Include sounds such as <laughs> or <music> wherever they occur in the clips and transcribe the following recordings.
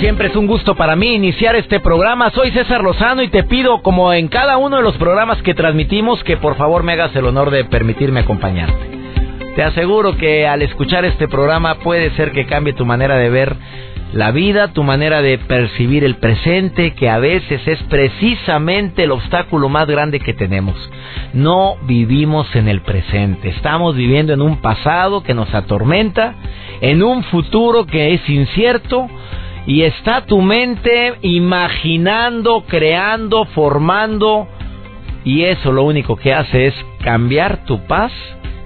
Siempre es un gusto para mí iniciar este programa. Soy César Lozano y te pido, como en cada uno de los programas que transmitimos, que por favor me hagas el honor de permitirme acompañarte. Te aseguro que al escuchar este programa puede ser que cambie tu manera de ver la vida, tu manera de percibir el presente, que a veces es precisamente el obstáculo más grande que tenemos. No vivimos en el presente, estamos viviendo en un pasado que nos atormenta, en un futuro que es incierto, y está tu mente imaginando, creando, formando y eso lo único que hace es cambiar tu paz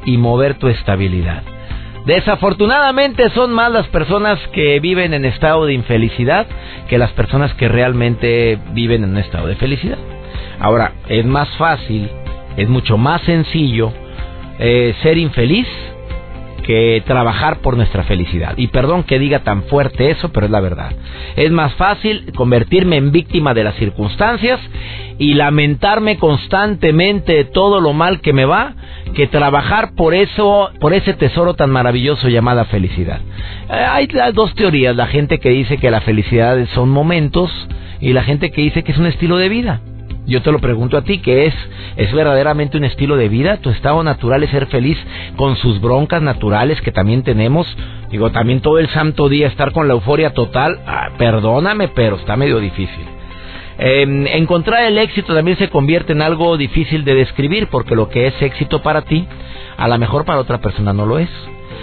y mover tu estabilidad. Desafortunadamente son más las personas que viven en estado de infelicidad que las personas que realmente viven en un estado de felicidad. Ahora, es más fácil, es mucho más sencillo eh, ser infeliz que trabajar por nuestra felicidad. Y perdón que diga tan fuerte eso, pero es la verdad. Es más fácil convertirme en víctima de las circunstancias y lamentarme constantemente de todo lo mal que me va que trabajar por eso, por ese tesoro tan maravilloso llamada felicidad. Eh, hay dos teorías, la gente que dice que la felicidad son momentos y la gente que dice que es un estilo de vida. Yo te lo pregunto a ti, ¿qué es? ¿Es verdaderamente un estilo de vida? ¿Tu estado natural es ser feliz con sus broncas naturales que también tenemos? Digo, también todo el santo día estar con la euforia total. Ah, perdóname, pero está medio difícil. Em, encontrar el éxito también se convierte en algo difícil de describir porque lo que es éxito para ti, a lo mejor para otra persona no lo es.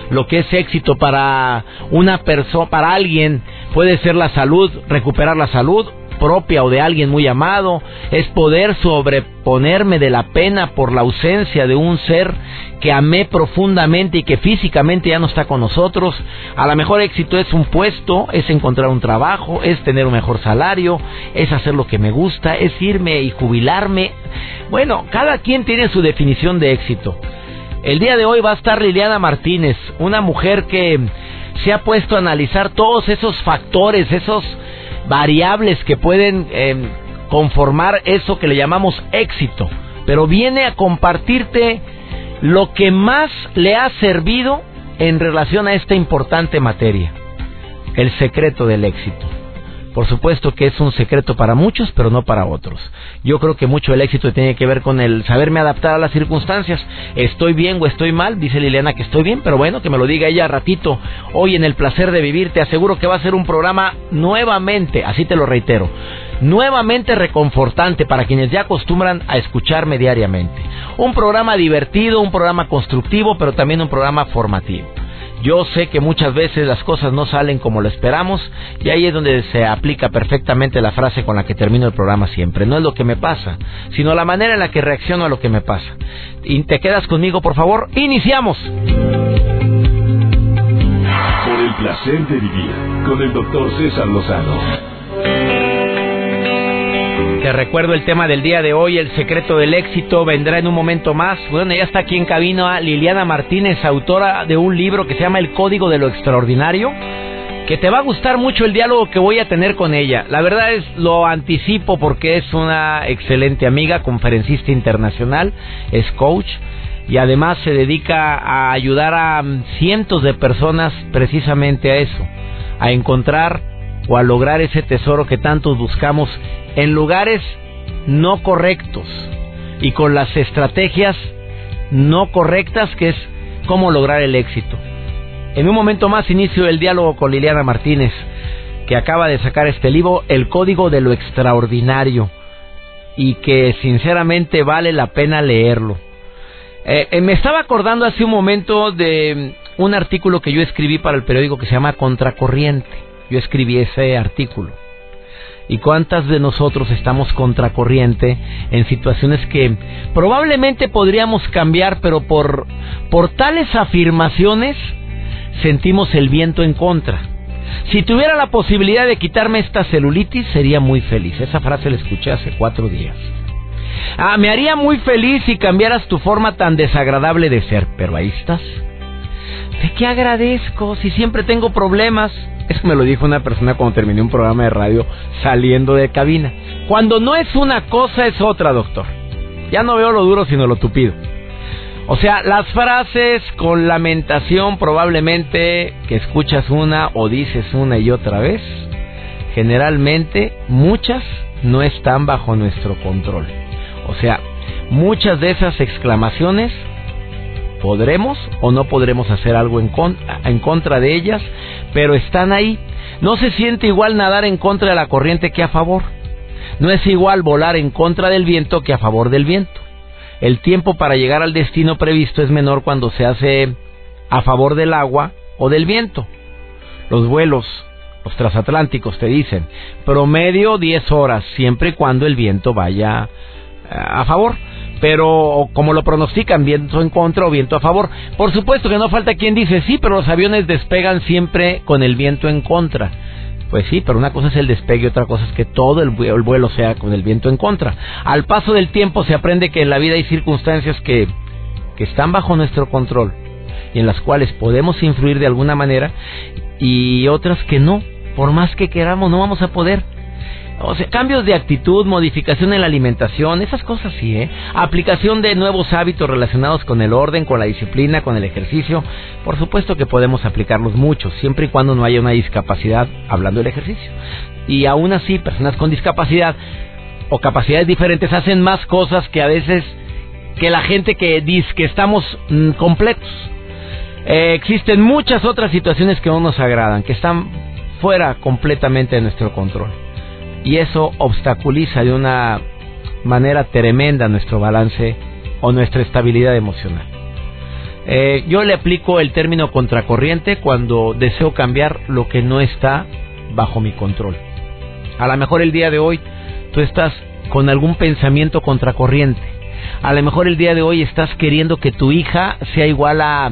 Lo que es éxito para una persona, para alguien, puede ser la salud, recuperar la salud propia o de alguien muy amado, es poder sobreponerme de la pena por la ausencia de un ser que amé profundamente y que físicamente ya no está con nosotros. A lo mejor éxito es un puesto, es encontrar un trabajo, es tener un mejor salario, es hacer lo que me gusta, es irme y jubilarme. Bueno, cada quien tiene su definición de éxito. El día de hoy va a estar Liliana Martínez, una mujer que se ha puesto a analizar todos esos factores, esos variables que pueden em, conformar eso que le llamamos éxito, pero viene a compartirte lo que más le ha servido en relación a esta importante materia, el secreto del éxito. Por supuesto que es un secreto para muchos, pero no para otros. Yo creo que mucho el éxito tiene que ver con el saberme adaptar a las circunstancias. Estoy bien o estoy mal, dice Liliana que estoy bien, pero bueno, que me lo diga ella ratito. Hoy en el placer de vivir, te aseguro que va a ser un programa nuevamente, así te lo reitero, nuevamente reconfortante para quienes ya acostumbran a escucharme diariamente. Un programa divertido, un programa constructivo, pero también un programa formativo. Yo sé que muchas veces las cosas no salen como lo esperamos y ahí es donde se aplica perfectamente la frase con la que termino el programa siempre. No es lo que me pasa, sino la manera en la que reacciono a lo que me pasa. Y te quedas conmigo, por favor. Iniciamos. Por el placer de vivir con el doctor César Lozano. Te recuerdo el tema del día de hoy, el secreto del éxito, vendrá en un momento más. Bueno, ya está aquí en cabina Liliana Martínez, autora de un libro que se llama El Código de lo Extraordinario, que te va a gustar mucho el diálogo que voy a tener con ella. La verdad es, lo anticipo porque es una excelente amiga, conferencista internacional, es coach y además se dedica a ayudar a cientos de personas precisamente a eso, a encontrar o a lograr ese tesoro que tantos buscamos en lugares no correctos y con las estrategias no correctas que es cómo lograr el éxito. En un momento más inicio el diálogo con Liliana Martínez, que acaba de sacar este libro, El Código de lo Extraordinario, y que sinceramente vale la pena leerlo. Eh, eh, me estaba acordando hace un momento de un artículo que yo escribí para el periódico que se llama Contracorriente. Yo escribí ese artículo. ¿Y cuántas de nosotros estamos contracorriente en situaciones que probablemente podríamos cambiar, pero por, por tales afirmaciones sentimos el viento en contra. Si tuviera la posibilidad de quitarme esta celulitis, sería muy feliz. Esa frase la escuché hace cuatro días. Ah, me haría muy feliz si cambiaras tu forma tan desagradable de ser, pero ahí estás. ¿De qué agradezco si siempre tengo problemas? Eso me lo dijo una persona cuando terminé un programa de radio saliendo de cabina. Cuando no es una cosa es otra, doctor. Ya no veo lo duro sino lo tupido. O sea, las frases con lamentación probablemente que escuchas una o dices una y otra vez, generalmente muchas no están bajo nuestro control. O sea, muchas de esas exclamaciones podremos o no podremos hacer algo en, en contra de ellas, pero están ahí. No se siente igual nadar en contra de la corriente que a favor. No es igual volar en contra del viento que a favor del viento. El tiempo para llegar al destino previsto es menor cuando se hace a favor del agua o del viento. Los vuelos, los transatlánticos te dicen, promedio 10 horas, siempre y cuando el viento vaya eh, a favor pero como lo pronostican, viento en contra o viento a favor. Por supuesto que no falta quien dice, sí, pero los aviones despegan siempre con el viento en contra. Pues sí, pero una cosa es el despegue y otra cosa es que todo el vuelo sea con el viento en contra. Al paso del tiempo se aprende que en la vida hay circunstancias que, que están bajo nuestro control y en las cuales podemos influir de alguna manera y otras que no. Por más que queramos, no vamos a poder. O sea, cambios de actitud, modificación en la alimentación, esas cosas sí, ¿eh? Aplicación de nuevos hábitos relacionados con el orden, con la disciplina, con el ejercicio. Por supuesto que podemos aplicarlos muchos, siempre y cuando no haya una discapacidad hablando del ejercicio. Y aún así, personas con discapacidad o capacidades diferentes hacen más cosas que a veces que la gente que dice que estamos mm, completos. Eh, existen muchas otras situaciones que no nos agradan, que están fuera completamente de nuestro control y eso obstaculiza de una manera tremenda nuestro balance o nuestra estabilidad emocional. Eh, yo le aplico el término contracorriente cuando deseo cambiar lo que no está bajo mi control. A lo mejor el día de hoy tú estás con algún pensamiento contracorriente. A lo mejor el día de hoy estás queriendo que tu hija sea igual a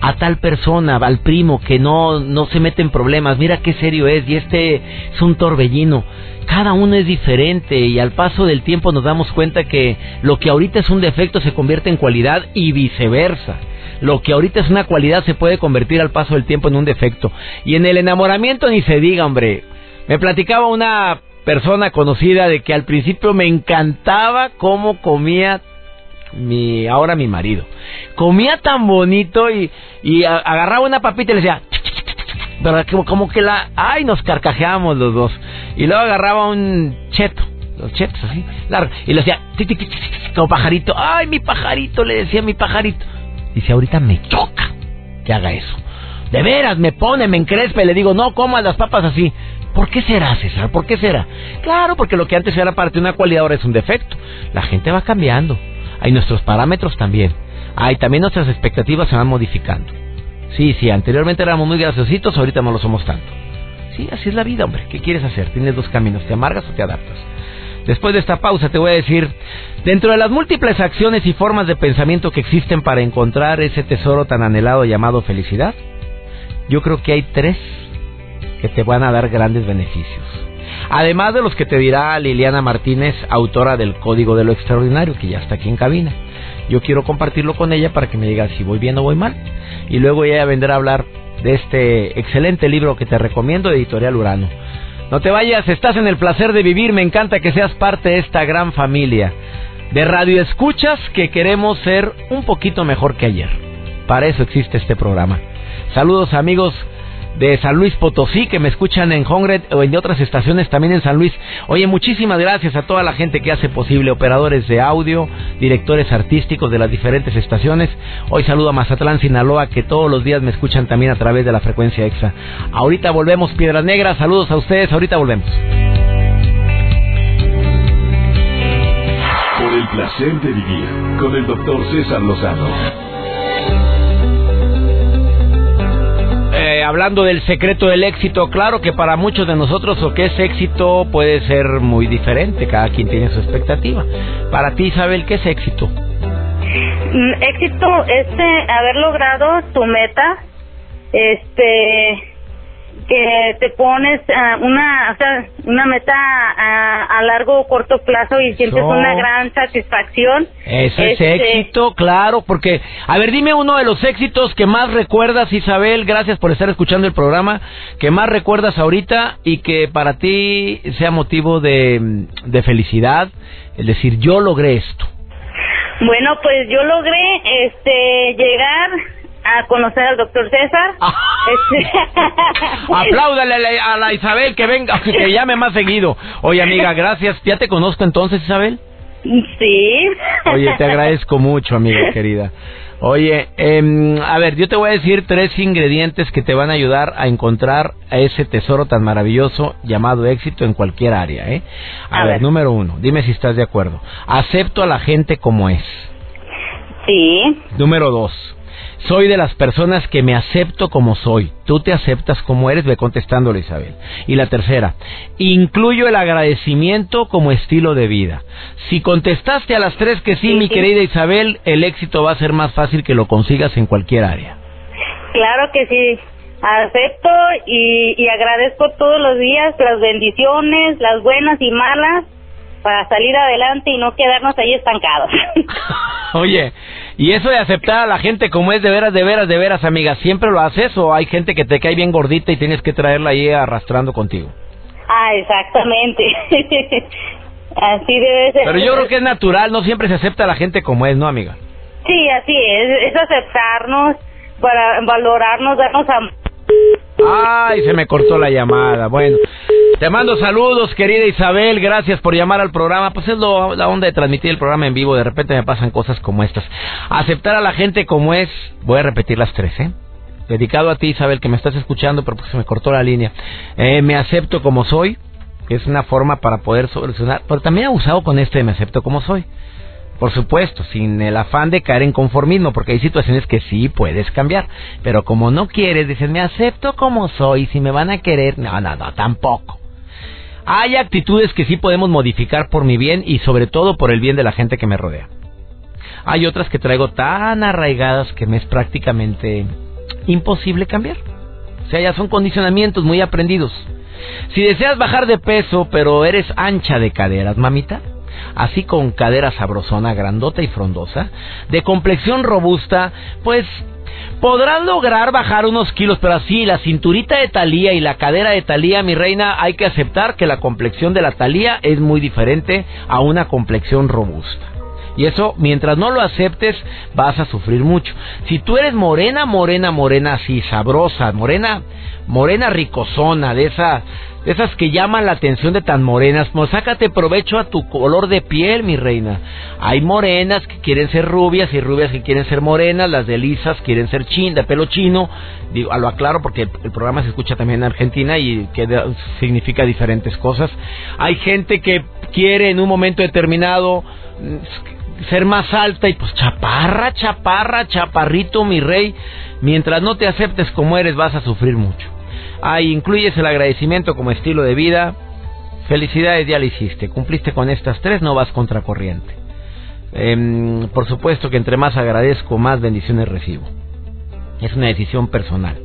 a tal persona, al primo, que no, no se mete en problemas, mira qué serio es, y este es un torbellino. Cada uno es diferente y al paso del tiempo nos damos cuenta que lo que ahorita es un defecto se convierte en cualidad y viceversa. Lo que ahorita es una cualidad se puede convertir al paso del tiempo en un defecto. Y en el enamoramiento ni se diga, hombre. Me platicaba una persona conocida de que al principio me encantaba cómo comía mi ahora mi marido. Comía tan bonito y, y agarraba una papita y le decía, pero como, como que la, ay, nos carcajeamos los dos. Y luego agarraba un cheto, los chetos así, largo, y le decía, como pajarito, ay, mi pajarito, le decía mi pajarito. Dice, ahorita me choca que haga eso. De veras, me pone, me encrespa y le digo, no comas las papas así. ¿Por qué será, César? ¿Por qué será? Claro, porque lo que antes era parte de una cualidad ahora es un defecto. La gente va cambiando. Hay nuestros parámetros también. Hay también nuestras expectativas se van modificando. Sí, sí, anteriormente éramos muy graciositos, ahorita no lo somos tanto. Sí, así es la vida, hombre. ¿Qué quieres hacer? Tienes dos caminos, te amargas o te adaptas. Después de esta pausa te voy a decir, dentro de las múltiples acciones y formas de pensamiento que existen para encontrar ese tesoro tan anhelado llamado felicidad, yo creo que hay tres que te van a dar grandes beneficios. Además de los que te dirá Liliana Martínez, autora del Código de lo Extraordinario, que ya está aquí en cabina. Yo quiero compartirlo con ella para que me diga si voy bien o voy mal. Y luego ella vendrá a hablar de este excelente libro que te recomiendo, Editorial Urano. No te vayas, estás en el placer de vivir, me encanta que seas parte de esta gran familia de radio escuchas que queremos ser un poquito mejor que ayer. Para eso existe este programa. Saludos amigos de San Luis Potosí que me escuchan en Hongred o en otras estaciones también en San Luis. Oye, muchísimas gracias a toda la gente que hace posible, operadores de audio, directores artísticos de las diferentes estaciones. Hoy saludo a Mazatlán, Sinaloa, que todos los días me escuchan también a través de la frecuencia EXA. Ahorita volvemos, Piedras Negras, saludos a ustedes, ahorita volvemos. Por el placer de vivir con el doctor César Lozano. Hablando del secreto del éxito, claro que para muchos de nosotros lo que es éxito puede ser muy diferente, cada quien tiene su expectativa. Para ti, Isabel, ¿qué es éxito? Mm, éxito es eh, haber logrado tu meta este que te pones ah, una o sea, una meta a, largo o corto plazo y sientes una gran satisfacción. Eso es este, éxito, claro, porque a ver, dime uno de los éxitos que más recuerdas, Isabel, gracias por estar escuchando el programa, que más recuerdas ahorita y que para ti sea motivo de, de felicidad, es decir, yo logré esto. Bueno, pues yo logré este llegar a conocer al doctor César. Ah. Este... <laughs> Apláudale a la, Isabel que venga, <laughs> que llame más seguido. Oye, amiga, gracias. ¿Ya te conozco entonces, Isabel? Sí. Oye, te <laughs> agradezco mucho, amiga querida. Oye, eh, a ver, yo te voy a decir tres ingredientes que te van a ayudar a encontrar a ese tesoro tan maravilloso llamado éxito en cualquier área, ¿eh? A, ver, número uno, dime si estás de acuerdo. Acepto a la gente como es. Sí. Número dos, soy de las personas que me acepto como soy. Tú te aceptas como eres, ve contestándole Isabel. Y la tercera, incluyo el agradecimiento como estilo de vida. Si contestaste a las tres que sí, mi querida Isabel, el éxito va a ser más fácil que lo consigas en cualquier área. Claro que sí. Acepto y, y agradezco todos los días las bendiciones, las buenas y malas, para salir adelante y no quedarnos ahí estancados. <laughs> Oye, y eso de aceptar a la gente como es de veras, de veras, de veras, amiga, ¿siempre lo haces o hay gente que te cae bien gordita y tienes que traerla ahí arrastrando contigo? Ah, exactamente. <laughs> así debe ser. Pero yo creo que es natural, no siempre se acepta a la gente como es, ¿no, amiga? Sí, así es, es aceptarnos, para valorarnos, darnos amor Ay, se me cortó la llamada. Bueno, te mando saludos, querida Isabel. Gracias por llamar al programa. Pues es la onda de transmitir el programa en vivo. De repente me pasan cosas como estas. Aceptar a la gente como es. Voy a repetir las tres, ¿eh? Dedicado a ti, Isabel, que me estás escuchando, pero pues se me cortó la línea. Eh, me acepto como soy, que es una forma para poder solucionar. Pero también he usado con este me acepto como soy. Por supuesto, sin el afán de caer en conformismo, porque hay situaciones que sí puedes cambiar. Pero como no quieres, dices, me acepto como soy, si me van a querer, no, no, no, tampoco. Hay actitudes que sí podemos modificar por mi bien y sobre todo por el bien de la gente que me rodea. Hay otras que traigo tan arraigadas que me es prácticamente imposible cambiar. O sea, ya son condicionamientos muy aprendidos. Si deseas bajar de peso, pero eres ancha de caderas, mamita, así con cadera sabrosona, grandota y frondosa, de complexión robusta, pues podrás lograr bajar unos kilos, pero así la cinturita de Talía y la cadera de Talía, mi reina, hay que aceptar que la complexión de la Talía es muy diferente a una complexión robusta. Y eso, mientras no lo aceptes, vas a sufrir mucho. Si tú eres morena, morena, morena, así, sabrosa, morena, morena ricosona, de esa esas que llaman la atención de tan morenas, pues sácate provecho a tu color de piel, mi reina. Hay morenas que quieren ser rubias y rubias que quieren ser morenas, las de lisas quieren ser chin, de pelo chino. Digo, lo aclaro porque el programa se escucha también en Argentina y que significa diferentes cosas. Hay gente que quiere en un momento determinado mm, ser más alta y pues chaparra, chaparra, chaparrito, mi rey. Mientras no te aceptes como eres vas a sufrir mucho. Ahí incluyes el agradecimiento como estilo de vida. Felicidades, ya lo hiciste. Cumpliste con estas tres, no vas contracorriente. Eh, por supuesto que entre más agradezco, más bendiciones recibo. Es una decisión personal.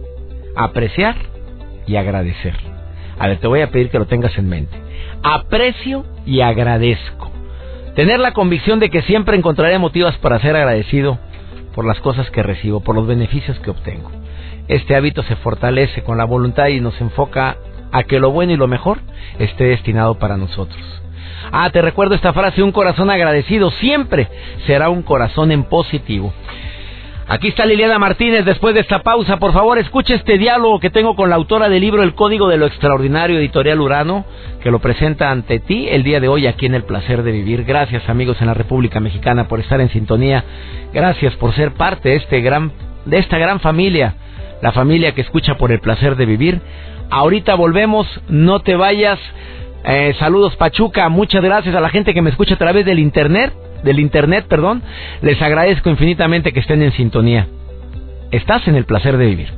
Apreciar y agradecer. A ver, te voy a pedir que lo tengas en mente. Aprecio y agradezco. Tener la convicción de que siempre encontraré motivos para ser agradecido por las cosas que recibo, por los beneficios que obtengo este hábito se fortalece con la voluntad y nos enfoca a que lo bueno y lo mejor esté destinado para nosotros. Ah, te recuerdo esta frase, un corazón agradecido siempre será un corazón en positivo. Aquí está Liliana Martínez después de esta pausa. Por favor, escuche este diálogo que tengo con la autora del libro El Código de lo Extraordinario, Editorial Urano, que lo presenta ante ti el día de hoy aquí en El Placer de Vivir. Gracias amigos en la República Mexicana por estar en sintonía. Gracias por ser parte de, este gran, de esta gran familia la familia que escucha por el placer de vivir. Ahorita volvemos, no te vayas. Eh, saludos Pachuca, muchas gracias a la gente que me escucha a través del internet, del internet, perdón. Les agradezco infinitamente que estén en sintonía. Estás en el placer de vivir.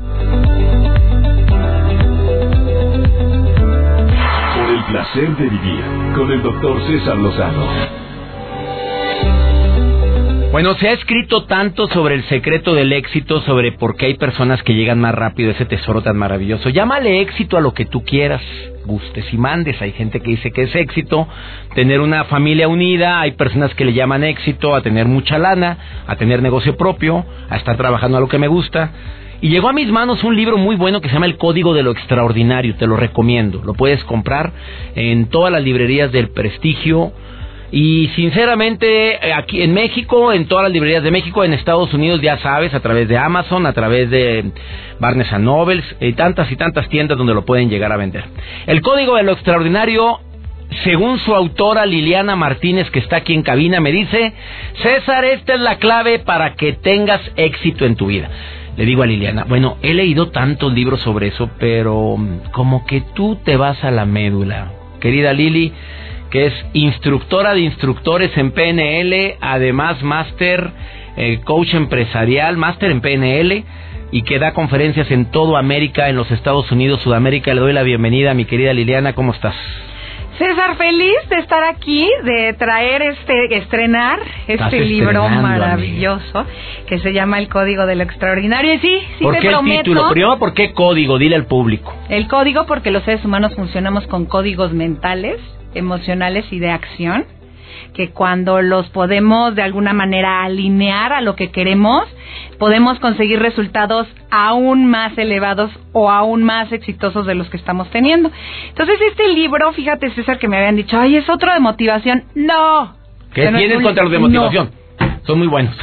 Por el placer de vivir con el doctor César Lozano Bueno, se ha escrito tanto sobre el secreto del éxito, sobre por qué hay personas que llegan más rápido a ese tesoro tan maravilloso. Llámale éxito a lo que tú quieras, gustes y mandes. Hay gente que dice que es éxito tener una familia unida, hay personas que le llaman éxito a tener mucha lana, a tener negocio propio, a estar trabajando a lo que me gusta. Y llegó a mis manos un libro muy bueno que se llama El Código de lo Extraordinario, te lo recomiendo. Lo puedes comprar en todas las librerías del prestigio y sinceramente, eh, aquí en México, en todas las librerías de México, en Estados Unidos, ya sabes, a través de Amazon, a través de Barnes Nobles, y tantas y tantas tiendas donde lo pueden llegar a vender. El código de lo extraordinario según su autora Liliana Martínez, que está aquí en cabina, me dice, César, esta es la clave para que tengas éxito en tu vida. Le digo a Liliana, bueno, he leído tantos libros sobre eso, pero mm, como que tú te vas a la médula. Querida Lili, que es instructora de instructores en PNL, además máster, eh, coach empresarial, máster en PNL y que da conferencias en toda América, en los Estados Unidos, Sudamérica. Le doy la bienvenida a mi querida Liliana, ¿cómo estás? César, feliz de estar aquí, de traer este, estrenar este libro maravilloso que se llama El Código de lo Extraordinario. Y sí, sí ¿Por qué el título? Primero, ¿por qué código? Dile al público. El código porque los seres humanos funcionamos con códigos mentales emocionales y de acción, que cuando los podemos de alguna manera alinear a lo que queremos, podemos conseguir resultados aún más elevados o aún más exitosos de los que estamos teniendo. Entonces, este libro, fíjate César, que me habían dicho, ay, es otro de motivación. No. ¿Qué tienes contra los de motivación? Son muy buenos.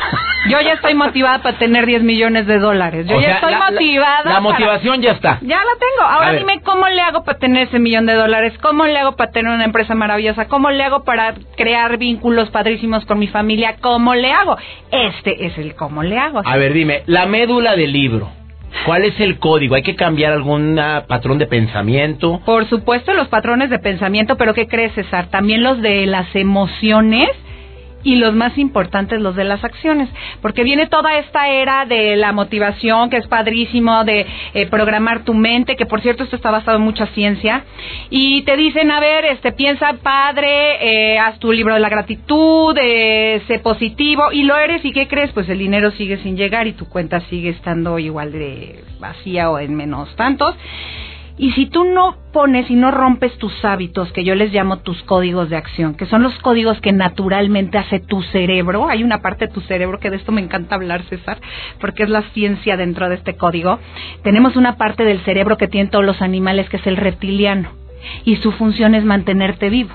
Yo ya estoy motivada para tener 10 millones de dólares. Yo ya estoy motivada. La, motivación ya está. Ya la tengo. Ahora dime cómo le hago para tener ese millón de dólares. ¿Cómo le hago para tener una empresa maravillosa? ¿Cómo le hago para crear vínculos padrísimos con mi familia? ¿Cómo le hago? Este es el cómo le hago. A ver, dime, la médula del libro. ¿Cuál es el código? ¿Hay que cambiar algún ah, patrón de pensamiento? Por supuesto, los patrones de pensamiento, pero ¿qué crees, César? También los de las emociones y los más importantes los de las acciones, porque viene toda esta era de la motivación que es padrísimo de eh, programar tu mente, que por cierto esto está basado en mucha ciencia y te dicen a ver, este piensa padre, eh, haz tu libro de la gratitud, eh, sé positivo y lo eres y qué crees, pues el dinero sigue sin llegar y tu cuenta sigue estando igual de vacía o en menos tantos. Y si tú no pones y no rompes tus hábitos, que yo les llamo tus códigos de acción, que son los códigos que naturalmente hace tu cerebro, hay una parte de tu cerebro que de esto me encanta hablar, César, porque es la ciencia dentro de este código. Tenemos una parte del cerebro que tienen todos los animales, que es el reptiliano, y su función es mantenerte vivo.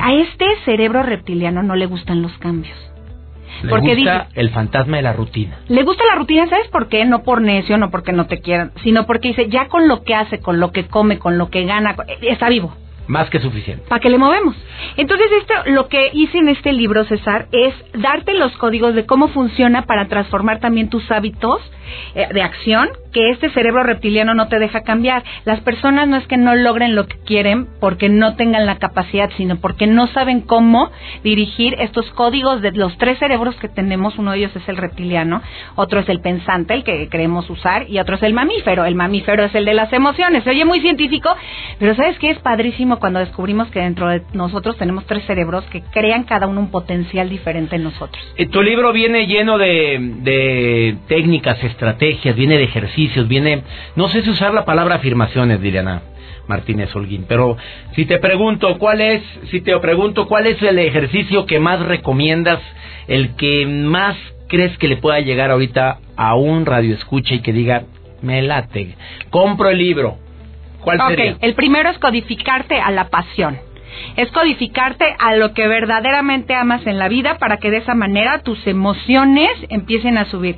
A este cerebro reptiliano no le gustan los cambios. Le porque gusta el fantasma de la rutina. Le gusta la rutina, ¿sabes por qué? No por necio, no porque no te quieran, sino porque dice, ya con lo que hace, con lo que come, con lo que gana, está vivo. Más que suficiente. ¿Para qué le movemos? Entonces, esto, lo que hice en este libro, César, es darte los códigos de cómo funciona para transformar también tus hábitos eh, de acción que este cerebro reptiliano no te deja cambiar. Las personas no es que no logren lo que quieren porque no tengan la capacidad, sino porque no saben cómo dirigir estos códigos de los tres cerebros que tenemos. Uno de ellos es el reptiliano, otro es el pensante, el que queremos usar, y otro es el mamífero. El mamífero es el de las emociones. Se oye muy científico, pero ¿sabes qué es padrísimo cuando descubrimos que dentro de nosotros tenemos tres cerebros que crean cada uno un potencial diferente en nosotros? Eh, tu libro viene lleno de, de técnicas, estrategias, viene de ejercicios viene, no sé si usar la palabra afirmaciones, Liliana Martínez Holguín, pero si te pregunto cuál es, si te pregunto cuál es el ejercicio que más recomiendas, el que más crees que le pueda llegar ahorita a un radio escucha y que diga, me late, compro el libro. ¿Cuál sería? el primero es codificarte a la pasión es codificarte a lo que verdaderamente amas en la vida para que de esa manera tus emociones empiecen a subir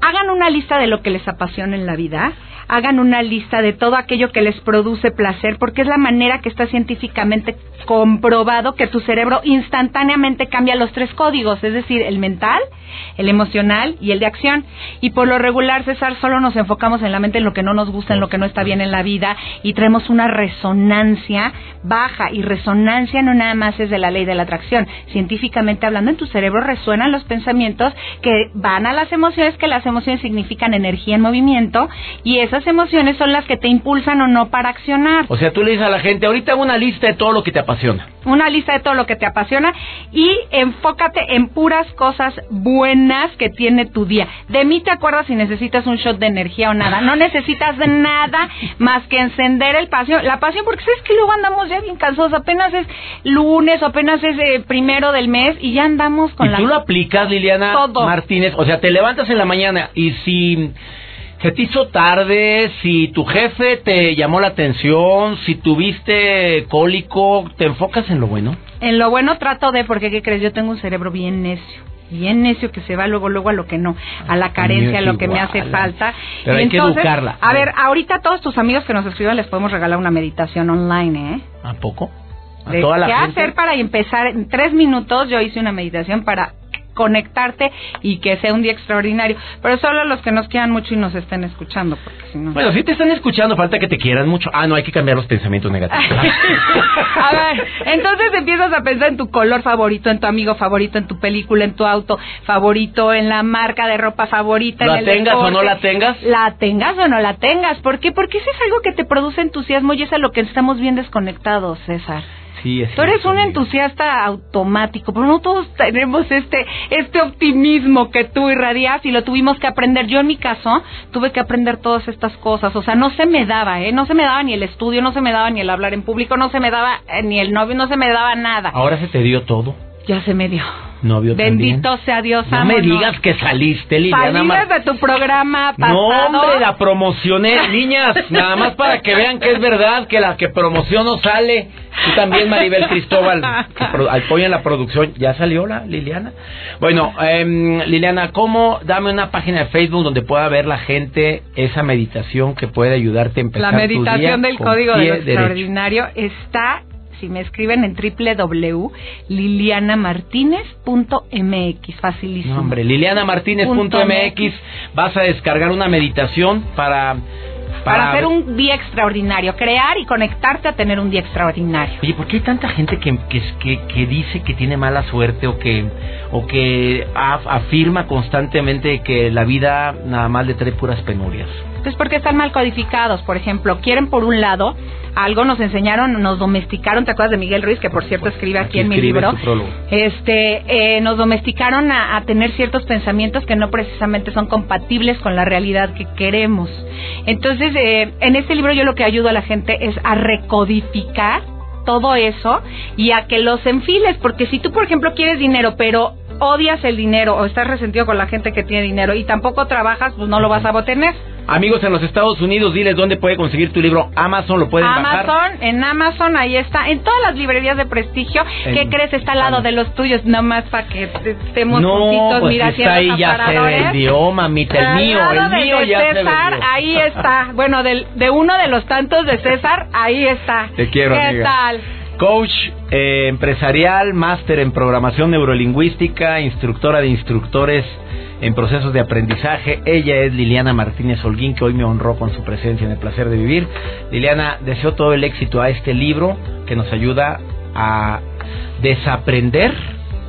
hagan una lista de lo que les apasiona en la vida, hagan una lista de todo aquello que les produce placer, porque es la manera que está científicamente comprobado que tu cerebro instantáneamente cambia los tres códigos, es decir, el mental, el emocional y el de acción. Y por lo regular, César, solo nos enfocamos en la mente en lo que no nos gusta, en lo que no está bien en la vida, y traemos una resonancia baja y resonancia no nada más es de la ley de la atracción. Científicamente hablando, en tu cerebro resuenan los pensamientos que van a las emociones, que las emociones significan energía en movimiento, y esas emociones son las que te impulsan o no para accionar. O sea, tú le dices a la gente, ahorita una lista de todo lo que te apasiona. Una lista de todo lo que te apasiona y enfócate en puras cosas buenas que tiene tu día. De mí te acuerdas si necesitas un shot de energía o nada. No necesitas nada más que encender el pasión. La pasión, porque sabes que luego andamos ya bien cansados. Apenas es lunes apenas es eh, primero del mes y ya andamos con ¿Y la. tú lo aplicas, Liliana Martínez? O sea, te levantas en la mañana y si se te hizo tarde, si tu jefe te llamó la atención, si tuviste cólico, ¿te enfocas en lo bueno? En lo bueno trato de, porque ¿qué crees? Yo tengo un cerebro bien necio bien necio que se va luego luego a lo que no, a la carencia, a lo que me hace falta. Pero hay que educarla. A ver, ahorita a todos tus amigos que nos escriban les podemos regalar una meditación online, ¿eh? ¿A poco? ¿A toda la ¿Qué hacer para empezar? En tres minutos yo hice una meditación para conectarte y que sea un día extraordinario. Pero solo los que nos quieran mucho y nos estén escuchando, porque si no... Bueno, si te están escuchando, falta que te quieran mucho. Ah, no, hay que cambiar los pensamientos negativos. <laughs> a ver, entonces empiezas a pensar en tu color favorito, en tu amigo favorito, en tu película, en tu auto favorito, en la marca de ropa favorita. ¿La en el tengas o no la tengas? La tengas o no la tengas. ¿Por qué? Porque eso es algo que te produce entusiasmo y es a lo que estamos bien desconectados, César. Tú eres un entusiasta automático, pero no todos tenemos este este optimismo que tú irradias y lo tuvimos que aprender. Yo en mi caso tuve que aprender todas estas cosas, o sea, no se me daba, ¿eh? No se me daba ni el estudio, no se me daba ni el hablar en público, no se me daba eh, ni el novio, no se me daba nada. Ahora se te dio todo. Ya se me dio. Novio Bendito sea Dios. No me digas que saliste, Liliana. Saliste de tu programa pasado. No, hombre, la promocioné. <laughs> Niñas, nada más para que vean que es verdad que la que promociono sale. Tú también, Maribel Cristóbal, apoya en la producción. ¿Ya salió la Liliana? Bueno, eh, Liliana, ¿cómo? Dame una página de Facebook donde pueda ver la gente esa meditación que puede ayudarte a empezar La meditación del Código de lo Extraordinario está si me escriben en www.lilianamartinez.mx. Facilísimo. hombre, lilianamartinez.mx vas a descargar una meditación para para, hacer un día extraordinario, crear y conectarte a tener un día extraordinario. Oye, ¿por qué hay tanta gente que, que, que, dice que tiene mala suerte o que, o que afirma constantemente que la vida nada más le trae puras penurias? Pues porque están mal codificados, por ejemplo, quieren por un lado algo nos enseñaron, nos domesticaron, ¿te acuerdas de Miguel Ruiz que por cierto escribe aquí, en mi libro? Este, eh, nos domesticaron a, tener ciertos pensamientos que no precisamente son compatibles con la realidad que queremos. Entonces, eh, en este libro yo lo que ayudo a la gente es a recodificar todo eso y a que los enfiles, porque si tú, por ejemplo, quieres dinero, pero odias el dinero o estás resentido con la gente que tiene dinero y tampoco trabajas, pues no lo vas a obtener. Amigos en los Estados Unidos, diles dónde puede conseguir tu libro. Amazon lo pueden Amazon, bajar. en Amazon, ahí está. En todas las librerías de prestigio. ¿Qué crees? Está al lado de los tuyos, nomás para que estemos no, juntitos. Pues está ahí ya se vendió, mamita. El mío, el mío ya César, ahí está. <laughs> Bueno, del, de uno de los tantos de César, ahí está. Te quiero, ¿Qué tal? Coach eh, empresarial, máster en programación neurolingüística, instructora de instructores en procesos de aprendizaje. Ella es Liliana Martínez Holguín, que hoy me honró con su presencia en el placer de vivir. Liliana, deseo todo el éxito a este libro que nos ayuda a desaprender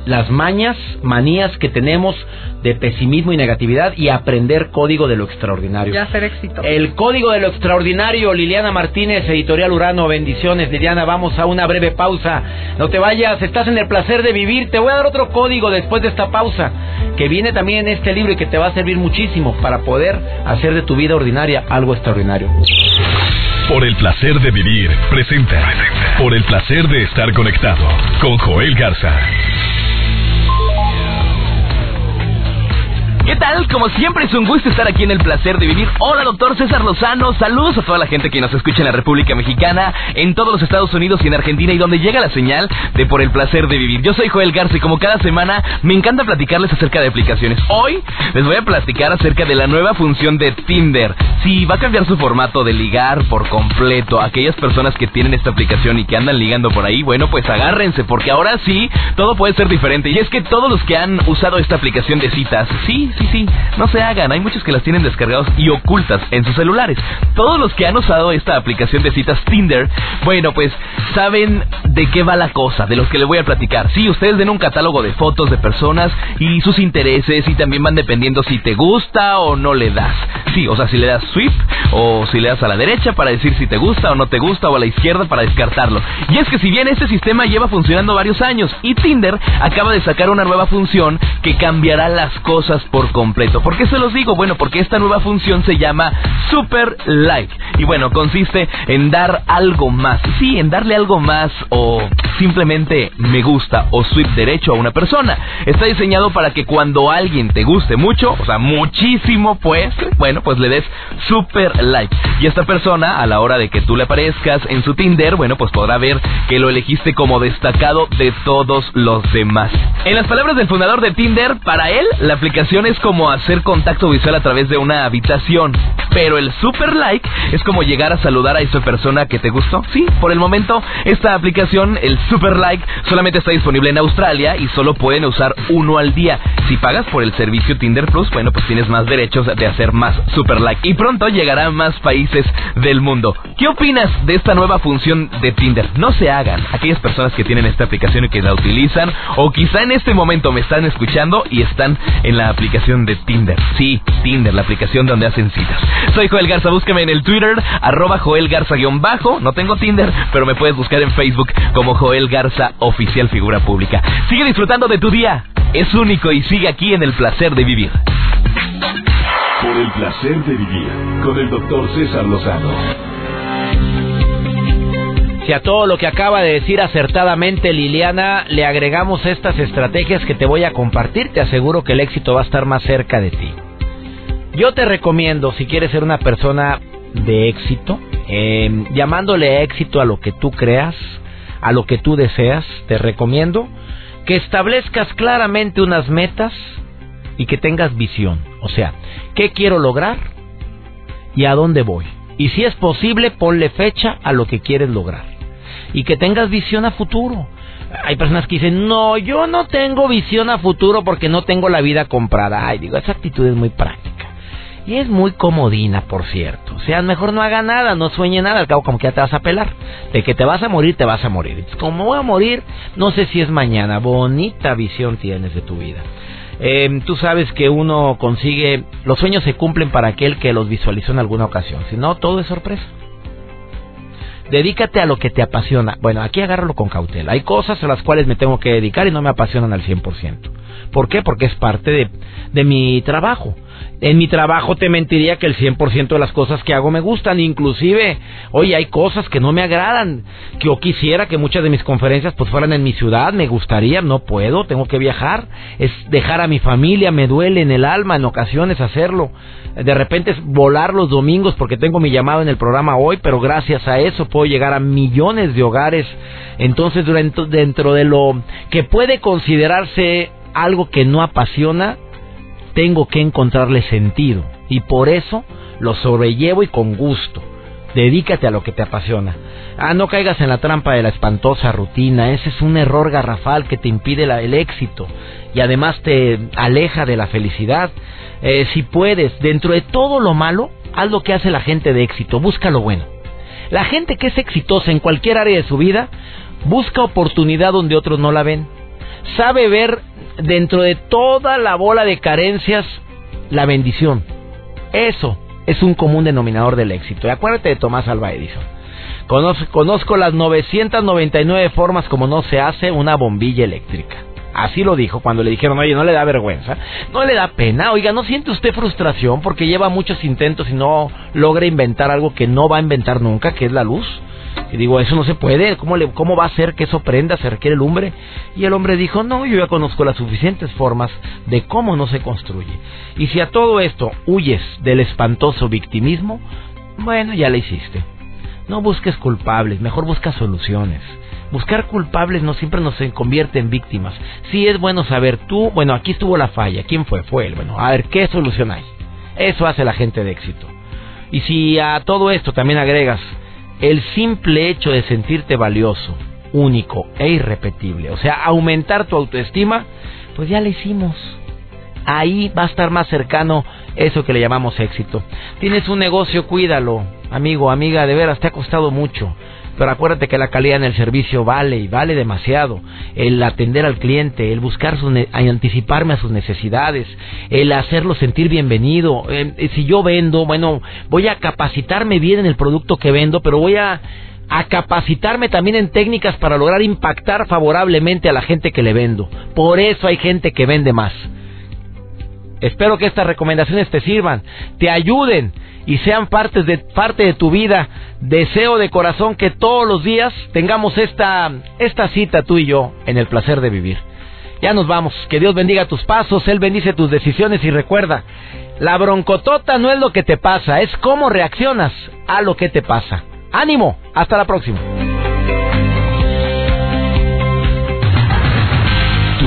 las mañas, manías que tenemos de pesimismo y negatividad y aprender código de lo extraordinario. Ya ser éxito. El código de lo extraordinario, Liliana Martínez, editorial Urano, bendiciones. Liliana, vamos a una breve pausa. No te vayas, estás en el placer de vivir. Te voy a dar otro código después de esta pausa, que viene también en este libro y que te va a servir muchísimo para poder hacer de tu vida ordinaria algo extraordinario. Por el placer de vivir, presenta. Por el placer de estar conectado con Joel Garza. ¿Qué tal? Como siempre es un gusto estar aquí en el placer de vivir. Hola, doctor César Lozano. Saludos a toda la gente que nos escucha en la República Mexicana, en todos los Estados Unidos y en Argentina y donde llega la señal de por el placer de vivir. Yo soy Joel Garza y como cada semana me encanta platicarles acerca de aplicaciones. Hoy les voy a platicar acerca de la nueva función de Tinder. Si va a cambiar su formato de ligar por completo a aquellas personas que tienen esta aplicación y que andan ligando por ahí, bueno, pues agárrense porque ahora sí todo puede ser diferente. Y es que todos los que han usado esta aplicación de citas, sí, sí, sí, no se hagan. Hay muchos que las tienen descargados y ocultas en sus celulares. Todos los que han usado esta aplicación de citas Tinder, bueno, pues saben de qué va la cosa, de lo que les voy a platicar. Sí, ustedes ven un catálogo de fotos de personas y sus intereses y también van dependiendo si te gusta o no le das. Sí, o sea, si le das sweep o si le das a la derecha para decir si te gusta o no te gusta o a la izquierda para descartarlo. Y es que si bien este sistema lleva funcionando varios años y Tinder acaba de sacar una nueva función que cambiará las cosas por completo. ¿Por qué se los digo? Bueno, porque esta nueva función se llama Super Like. Y bueno, consiste en dar algo más. Sí, en darle algo más o simplemente me gusta o sweep derecho a una persona. Está diseñado para que cuando alguien te guste mucho, o sea, muchísimo, pues, bueno, pues le des super like. Y esta persona, a la hora de que tú le aparezcas en su Tinder, bueno, pues podrá ver que lo elegiste como destacado de todos los demás. En las palabras del fundador de Tinder, para él, la aplicación es como hacer contacto visual a través de una habitación. Pero el super like es como llegar a saludar a esa persona que te gustó. Sí, por el momento, esta aplicación, el super like, solamente está disponible en Australia y solo pueden usar uno al día. Si pagas por el servicio Tinder Plus, bueno, pues tienes más derechos de hacer más super like. Y pronto llegará a más países del mundo. ¿Qué opinas de esta nueva función de Tinder? No se hagan. Aquellas personas que tienen esta aplicación y que la utilizan, o quizá en este momento me están escuchando y están en la aplicación de Tinder. Sí, Tinder, la aplicación donde hacen citas. Soy Joel Garza, búscame en el Twitter, arroba Joel Garza-bajo. No tengo Tinder, pero me puedes buscar en Facebook como Joel Garza, oficial figura pública. Sigue disfrutando de tu día. Es único y sigue aquí en el placer de vivir. Por el placer de vivir con el doctor César Lozano. Si a todo lo que acaba de decir acertadamente Liliana le agregamos estas estrategias que te voy a compartir, te aseguro que el éxito va a estar más cerca de ti. Yo te recomiendo, si quieres ser una persona de éxito, eh, llamándole éxito a lo que tú creas, a lo que tú deseas, te recomiendo que establezcas claramente unas metas y que tengas visión. O sea, ¿qué quiero lograr y a dónde voy? Y si es posible, ponle fecha a lo que quieres lograr. Y que tengas visión a futuro. Hay personas que dicen, no, yo no tengo visión a futuro porque no tengo la vida comprada. Ay, digo, esa actitud es muy práctica. Y es muy comodina, por cierto. O sea, mejor no haga nada, no sueñe nada, al cabo como que ya te vas a pelar. De que te vas a morir, te vas a morir. Como voy a morir, no sé si es mañana. Bonita visión tienes de tu vida. Eh, tú sabes que uno consigue, los sueños se cumplen para aquel que los visualizó en alguna ocasión. Si no, todo es sorpresa. Dedícate a lo que te apasiona. Bueno, aquí agárralo con cautela. Hay cosas a las cuales me tengo que dedicar y no me apasionan al 100%. ¿Por qué? Porque es parte de, de mi trabajo. En mi trabajo te mentiría que el 100% de las cosas que hago me gustan, inclusive, oye, hay cosas que no me agradan, que yo quisiera que muchas de mis conferencias pues fueran en mi ciudad, me gustaría, no puedo, tengo que viajar, es dejar a mi familia, me duele en el alma en ocasiones hacerlo. De repente es volar los domingos porque tengo mi llamado en el programa hoy, pero gracias a eso puedo llegar a millones de hogares. Entonces, dentro de lo que puede considerarse algo que no apasiona, tengo que encontrarle sentido y por eso lo sobrellevo y con gusto. Dedícate a lo que te apasiona. Ah, no caigas en la trampa de la espantosa rutina. Ese es un error garrafal que te impide el éxito y además te aleja de la felicidad. Eh, si puedes, dentro de todo lo malo, haz lo que hace la gente de éxito. Busca lo bueno. La gente que es exitosa en cualquier área de su vida busca oportunidad donde otros no la ven. Sabe ver dentro de toda la bola de carencias la bendición. Eso es un común denominador del éxito. Y acuérdate de Tomás Alva Edison. Conozco, conozco las 999 formas como no se hace una bombilla eléctrica. Así lo dijo cuando le dijeron, oye, no le da vergüenza, no le da pena, oiga, ¿no siente usted frustración porque lleva muchos intentos y no logra inventar algo que no va a inventar nunca, que es la luz? Y digo, eso no se puede, ¿cómo, ¿cómo va a ser que eso prenda? ¿Se requiere lumbre? Y el hombre dijo, no, yo ya conozco las suficientes formas de cómo no se construye. Y si a todo esto huyes del espantoso victimismo, bueno, ya lo hiciste. No busques culpables, mejor busca soluciones. Buscar culpables no siempre nos convierte en víctimas. Sí es bueno saber tú, bueno, aquí estuvo la falla, ¿quién fue? Fue él. Bueno, a ver, ¿qué solución hay? Eso hace la gente de éxito. Y si a todo esto también agregas el simple hecho de sentirte valioso, único e irrepetible, o sea, aumentar tu autoestima, pues ya lo hicimos. ahí va a estar más cercano eso que le llamamos éxito. Tienes un negocio, cuídalo, amigo, amiga, de veras, te ha costado mucho. Pero acuérdate que la calidad en el servicio vale y vale demasiado. El atender al cliente, el buscar su anticiparme a sus necesidades, el hacerlo sentir bienvenido. Eh, si yo vendo, bueno, voy a capacitarme bien en el producto que vendo, pero voy a capacitarme también en técnicas para lograr impactar favorablemente a la gente que le vendo. Por eso hay gente que vende más. Espero que estas recomendaciones te sirvan, te ayuden y sean parte de, parte de tu vida. Deseo de corazón que todos los días tengamos esta, esta cita tú y yo en el placer de vivir. Ya nos vamos. Que Dios bendiga tus pasos, Él bendice tus decisiones y recuerda, la broncotota no es lo que te pasa, es cómo reaccionas a lo que te pasa. Ánimo, hasta la próxima.